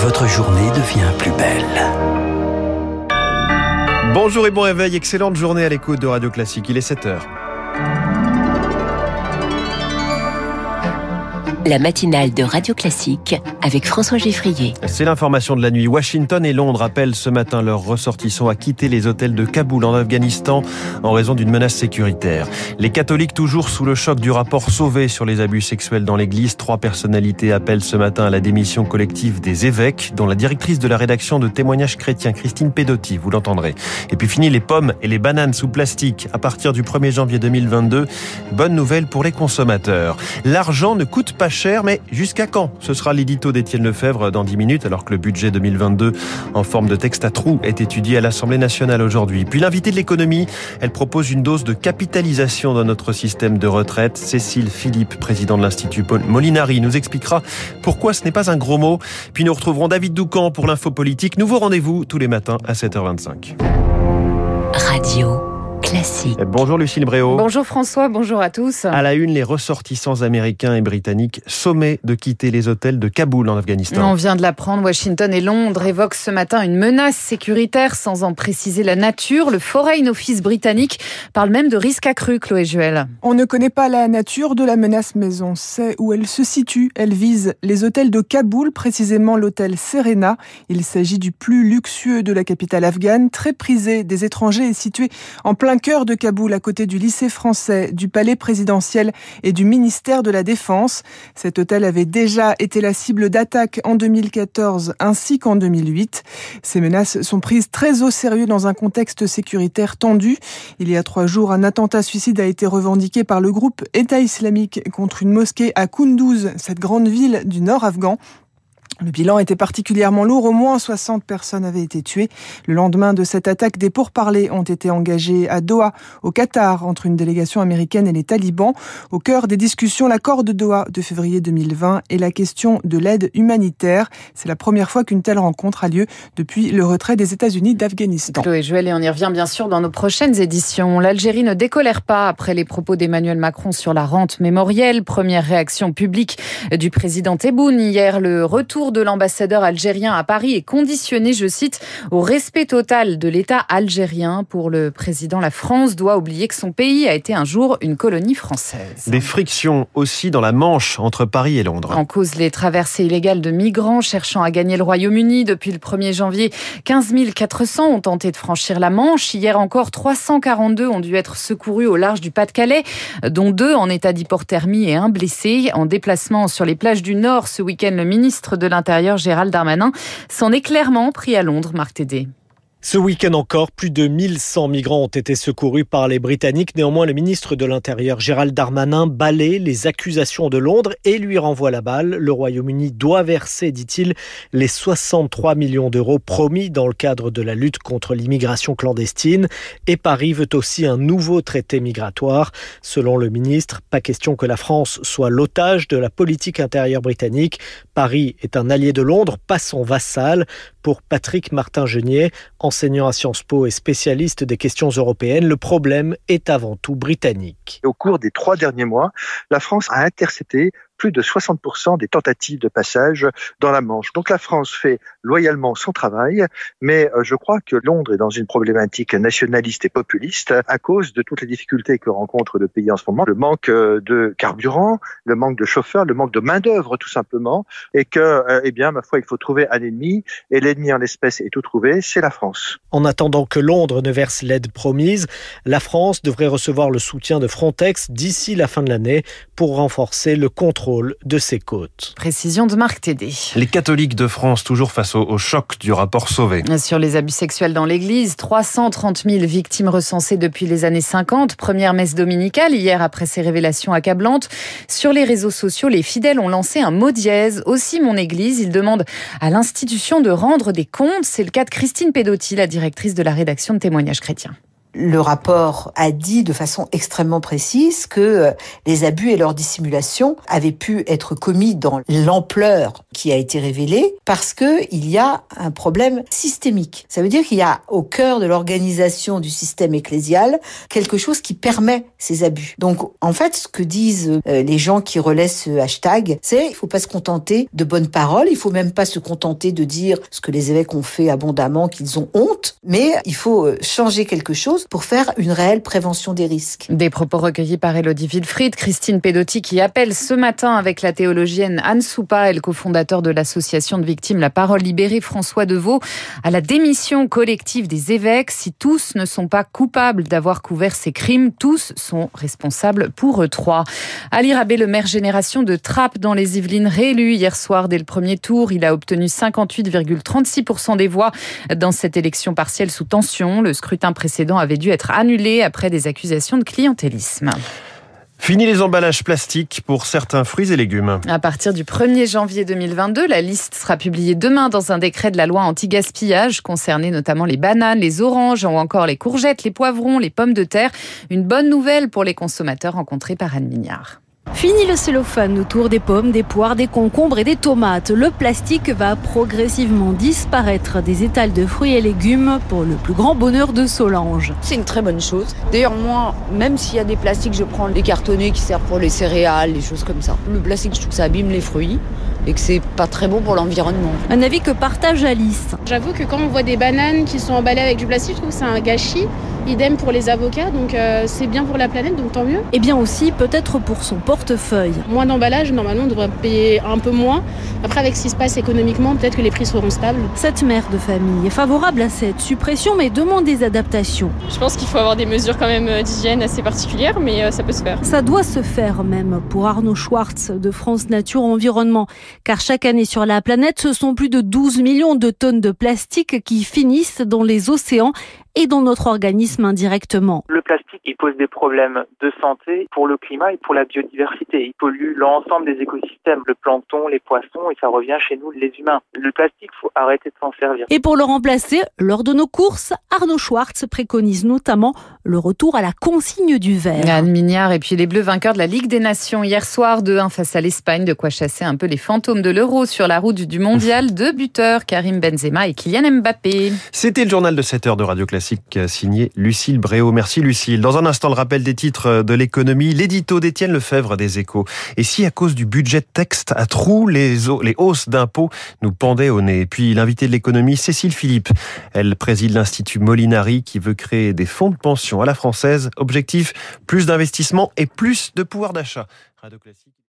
votre journée devient plus belle. Bonjour et bon réveil, excellente journée à l'écoute de Radio Classique, il est 7h. La matinale de Radio Classique avec François Geffrier. C'est l'information de la nuit. Washington et Londres appellent ce matin leurs ressortissants à quitter les hôtels de Kaboul en Afghanistan en raison d'une menace sécuritaire. Les catholiques toujours sous le choc du rapport Sauvé sur les abus sexuels dans l'église. Trois personnalités appellent ce matin à la démission collective des évêques, dont la directrice de la rédaction de témoignages chrétiens, Christine Pedotti, vous l'entendrez. Et puis fini les pommes et les bananes sous plastique à partir du 1er janvier 2022. Bonne nouvelle pour les consommateurs. L'argent ne coûte pas cher, mais jusqu'à quand Ce sera l'édito d'Étienne Lefebvre dans 10 minutes, alors que le budget 2022 en forme de texte à trous est étudié à l'Assemblée nationale aujourd'hui. Puis l'invité de l'économie, elle propose une dose de capitalisation dans notre système de retraite. Cécile Philippe, président de l'Institut Molinari, nous expliquera pourquoi ce n'est pas un gros mot. Puis nous retrouverons David Doucan pour l'info politique. Nouveau rendez-vous tous les matins à 7h25. Radio. Classique. Bonjour Lucille Bréau. Bonjour François, bonjour à tous. À la une, les ressortissants américains et britanniques sommés de quitter les hôtels de Kaboul en Afghanistan. On vient de l'apprendre, Washington et Londres évoquent ce matin une menace sécuritaire sans en préciser la nature. Le Foreign Office britannique parle même de risque accru, Chloé Juel. On ne connaît pas la nature de la menace, mais on sait où elle se situe. Elle vise les hôtels de Kaboul, précisément l'hôtel Serena. Il s'agit du plus luxueux de la capitale afghane, très prisé des étrangers et situé en plein cœur de Kaboul, à côté du lycée français, du palais présidentiel et du ministère de la Défense. Cet hôtel avait déjà été la cible d'attaques en 2014 ainsi qu'en 2008. Ces menaces sont prises très au sérieux dans un contexte sécuritaire tendu. Il y a trois jours, un attentat suicide a été revendiqué par le groupe État islamique contre une mosquée à Kunduz, cette grande ville du nord afghan. Le bilan était particulièrement lourd, au moins 60 personnes avaient été tuées. Le lendemain de cette attaque, des pourparlers ont été engagés à Doha, au Qatar, entre une délégation américaine et les talibans. Au cœur des discussions, l'accord de Doha de février 2020 et la question de l'aide humanitaire. C'est la première fois qu'une telle rencontre a lieu depuis le retrait des États-Unis d'Afghanistan. L'Algérie ne pas après les propos d'Emmanuel Macron sur la rente mémorielle. Première réaction publique du président Tebboune hier, le retour de l'ambassadeur algérien à Paris est conditionné, je cite, au respect total de l'État algérien. Pour le président, la France doit oublier que son pays a été un jour une colonie française. Des frictions aussi dans la Manche entre Paris et Londres. En cause les traversées illégales de migrants cherchant à gagner le Royaume-Uni. Depuis le 1er janvier, 15 400 ont tenté de franchir la Manche. Hier encore, 342 ont dû être secourus au large du Pas-de-Calais, dont deux en état d'hypothermie et un blessé. En déplacement sur les plages du Nord ce week-end, le ministre de l'Intérieur Gérald Darmanin s'en est clairement pris à Londres, Marc Tédé. Ce week-end encore, plus de 1100 migrants ont été secourus par les Britanniques. Néanmoins, le ministre de l'Intérieur, Gérald Darmanin, balaie les accusations de Londres et lui renvoie la balle. Le Royaume-Uni doit verser, dit-il, les 63 millions d'euros promis dans le cadre de la lutte contre l'immigration clandestine. Et Paris veut aussi un nouveau traité migratoire. Selon le ministre, pas question que la France soit l'otage de la politique intérieure britannique. Paris est un allié de Londres, pas son vassal. Pour Patrick Martin-Genier, enseignant à Sciences Po et spécialiste des questions européennes, le problème est avant tout britannique. Au cours des trois derniers mois, la France a intercepté plus de 60% des tentatives de passage dans la Manche. Donc la France fait loyalement son travail, mais euh, je crois que Londres est dans une problématique nationaliste et populiste à cause de toutes les difficultés que rencontre le pays en ce moment, le manque euh, de carburant, le manque de chauffeurs, le manque de main d'œuvre tout simplement, et que, euh, eh bien, ma foi, il faut trouver un ennemi, et l'ennemi en l'espèce est tout trouvé, c'est la France. En attendant que Londres ne verse l'aide promise, la France devrait recevoir le soutien de Frontex d'ici la fin de l'année pour renforcer le contrôle de ses côtes. Précision de Marc Tédé. Les catholiques de France toujours face au, choc du rapport Sauvé. Sur les abus sexuels dans l'Église, 330 000 victimes recensées depuis les années 50. Première messe dominicale hier après ces révélations accablantes. Sur les réseaux sociaux, les fidèles ont lancé un mot dièse. Aussi mon Église, ils demandent à l'institution de rendre des comptes. C'est le cas de Christine Pedotti, la directrice de la rédaction de témoignages chrétiens le rapport a dit de façon extrêmement précise que euh, les abus et leur dissimulation avaient pu être commis dans l'ampleur qui a été révélé parce que il y a un problème systémique. Ça veut dire qu'il y a au cœur de l'organisation du système ecclésial quelque chose qui permet ces abus. Donc en fait, ce que disent euh, les gens qui relaient ce hashtag, c'est il faut pas se contenter de bonnes paroles, il faut même pas se contenter de dire ce que les évêques ont fait abondamment, qu'ils ont honte, mais il faut euh, changer quelque chose pour faire une réelle prévention des risques. Des propos recueillis par Elodie Wilfried, Christine Pedotti qui appelle ce matin avec la théologienne Anne Soupa et le cofondateur de l'association de victimes La Parole Libérée, François Deveau, à la démission collective des évêques. Si tous ne sont pas coupables d'avoir couvert ces crimes, tous sont responsables pour eux trois. Ali Rabé, le maire génération de Trappes dans les Yvelines, réélu hier soir dès le premier tour. Il a obtenu 58,36% des voix dans cette élection partielle sous tension. Le scrutin précédent avait dû être annulé après des accusations de clientélisme. Fini les emballages plastiques pour certains fruits et légumes. À partir du 1er janvier 2022, la liste sera publiée demain dans un décret de la loi anti-gaspillage concernant notamment les bananes, les oranges ou encore les courgettes, les poivrons, les pommes de terre. Une bonne nouvelle pour les consommateurs rencontrés par Anne Mignard. Fini le cellophane autour des pommes, des poires, des concombres et des tomates. Le plastique va progressivement disparaître des étals de fruits et légumes pour le plus grand bonheur de Solange. C'est une très bonne chose. D'ailleurs, moi, même s'il y a des plastiques, je prends les cartonnés qui servent pour les céréales, les choses comme ça. Le plastique, je trouve que ça abîme les fruits et que c'est pas très bon pour l'environnement. Un avis que partage Alice. J'avoue que quand on voit des bananes qui sont emballées avec du plastique, je trouve que c'est un gâchis. Idem pour les avocats, donc euh, c'est bien pour la planète, donc tant mieux. Et bien aussi peut-être pour son portefeuille. Moins d'emballage, normalement on devrait payer un peu moins. Après avec ce qui se passe économiquement, peut-être que les prix seront stables. Cette mère de famille est favorable à cette suppression mais demande des adaptations. Je pense qu'il faut avoir des mesures quand même euh, d'hygiène assez particulières, mais euh, ça peut se faire. Ça doit se faire même pour Arnaud Schwartz de France Nature Environnement. Car chaque année sur la planète, ce sont plus de 12 millions de tonnes de plastique qui finissent dans les océans et dans notre organisme indirectement. Le plastique, il pose des problèmes de santé pour le climat et pour la biodiversité. Il pollue l'ensemble des écosystèmes, le plancton, les poissons, et ça revient chez nous, les humains. Le plastique, faut arrêter de s'en servir. Et pour le remplacer, lors de nos courses, Arnaud Schwartz préconise notamment le retour à la consigne du verre. Anne Mignard et puis les Bleus vainqueurs de la Ligue des Nations hier soir 2-1 face à l'Espagne, de quoi chasser un peu les fantômes de l'euro sur la route du mondial. Deux buteurs, Karim Benzema et Kylian Mbappé. C'était le journal de 7 heures de Radio Classique signé Lucille Bréau. Merci Lucille. Dans un instant, le rappel des titres de l'économie, l'édito d'Étienne Lefebvre des Échos. Et si à cause du budget de texte à trous, les, les hausses d'impôts nous pendaient au nez? Puis l'invité de l'économie, Cécile Philippe. Elle préside l'Institut Molinari qui veut créer des fonds de pension à la française. Objectif, plus d'investissement et plus de pouvoir d'achat.